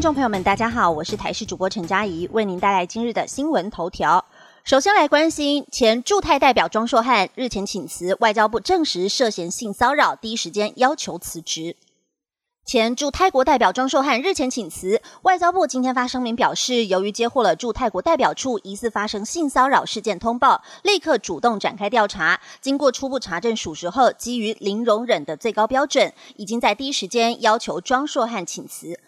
听众朋友们，大家好，我是台视主播陈佳怡，为您带来今日的新闻头条。首先来关心前驻泰代表庄硕汉日前请辞，外交部证实涉嫌性骚扰，第一时间要求辞职。前驻泰国代表庄硕汉日前请辞，外交部今天发声明表示，由于接获了驻泰国代表处疑似发生性骚扰事件通报，立刻主动展开调查。经过初步查证属实后，基于零容忍的最高标准，已经在第一时间要求庄硕汉请辞。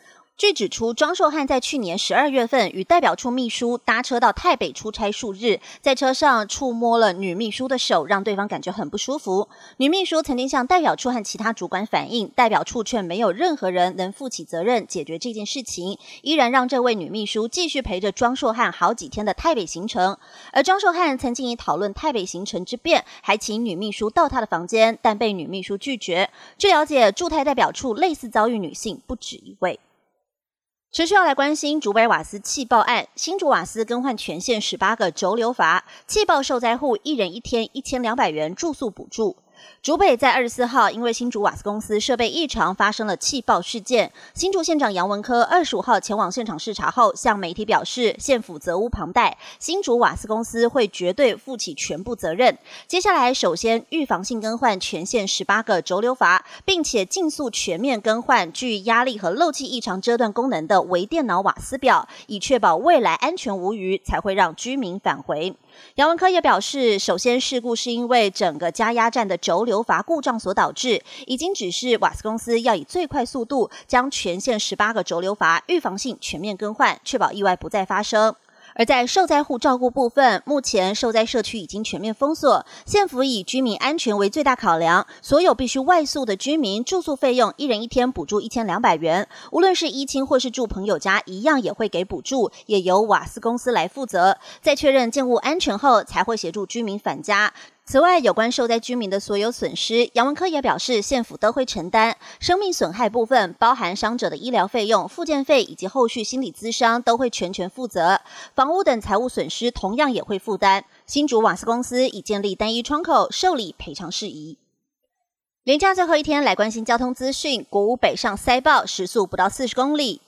据指出，庄硕汉在去年十二月份与代表处秘书搭车到台北出差数日，在车上触摸了女秘书的手，让对方感觉很不舒服。女秘书曾经向代表处和其他主管反映，代表处却没有任何人能负起责任解决这件事情，依然让这位女秘书继续陪着庄硕汉好几天的台北行程。而庄硕汉曾经以讨论台北行程之便，还请女秘书到他的房间，但被女秘书拒绝。据了解，驻台代表处类似遭遇女性不止一位。持续要来关心竹北瓦斯气爆案，新竹瓦斯更换全线十八个轴流阀，气爆受灾户一人一天一千两百元住宿补助。竹北在二十四号，因为新竹瓦斯公司设备异常发生了气爆事件。新竹县长杨文科二十五号前往现场视察后，向媒体表示，县府责无旁贷，新竹瓦斯公司会绝对负起全部责任。接下来，首先预防性更换全线十八个轴流阀，并且尽速全面更换具压力和漏气异常遮断功能的微电脑瓦斯表，以确保未来安全无虞，才会让居民返回。杨文科也表示，首先事故是因为整个加压站的轴轴流阀故障所导致，已经指示瓦斯公司要以最快速度将全线十八个轴流阀预防性全面更换，确保意外不再发生。而在受灾户照顾部分，目前受灾社区已经全面封锁，县府以居民安全为最大考量，所有必须外宿的居民住宿费用一人一天补助一千两百元，无论是依亲或是住朋友家，一样也会给补助，也由瓦斯公司来负责。在确认建物安全后，才会协助居民返家。此外，有关受灾居民的所有损失，杨文科也表示，县府都会承担。生命损害部分，包含伤者的医疗费用、复健费以及后续心理咨商，都会全权负责。房屋等财务损失，同样也会负担。新竹瓦斯公司已建立单一窗口受理赔偿事宜。连假最后一天，来关心交通资讯。国五北上塞爆，时速不到四十公里。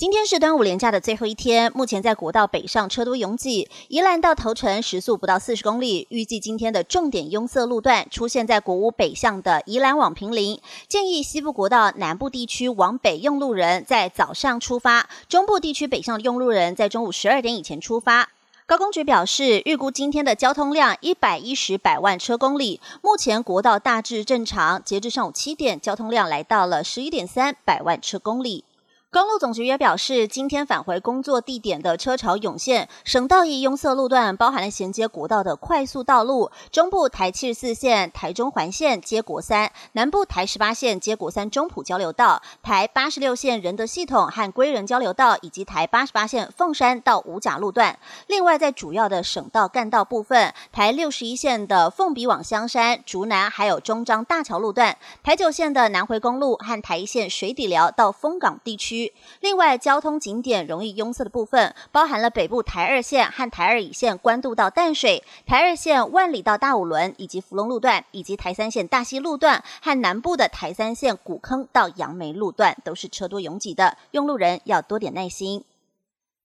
今天是端午连假的最后一天，目前在国道北上车多拥挤，宜兰到头城时速不到四十公里。预计今天的重点拥塞路段出现在国五北向的宜兰往平林，建议西部国道南部地区往北用路人在早上出发，中部地区北向用路人在中午十二点以前出发。高工局表示，预估今天的交通量一百一十百万车公里，目前国道大致正常，截至上午七点，交通量来到了十一点三百万车公里。公路总局也表示，今天返回工作地点的车潮涌现，省道一拥塞路段包含了衔接国道的快速道路，中部台七十四线、台中环线接国三，南部台十八线接国三中埔交流道，台八十六线仁德系统和归仁交流道，以及台八十八线凤山到五甲路段。另外，在主要的省道干道部分，台六十一线的凤鼻往香山、竹南，还有中彰大桥路段，台九线的南回公路和台一线水底寮到丰港地区另外，交通景点容易拥塞的部分，包含了北部台二线和台二乙线关渡到淡水、台二线万里到大五轮以及福隆路段，以及台三线大溪路段和南部的台三线古坑到杨梅路段，都是车多拥挤的，用路人要多点耐心。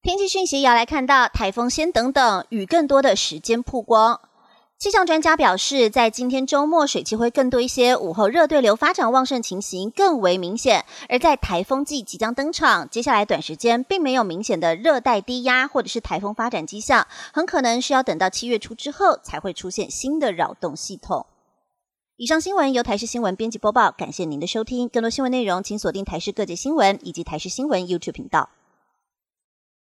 天气讯息要来看到，台风先等等，雨更多的时间曝光。气象专家表示，在今天周末水汽会更多一些，午后热对流发展旺盛情形更为明显。而在台风季即将登场，接下来短时间并没有明显的热带低压或者是台风发展迹象，很可能是要等到七月初之后才会出现新的扰动系统。以上新闻由台视新闻编辑播报，感谢您的收听。更多新闻内容请锁定台视各界新闻以及台视新闻 YouTube 频道。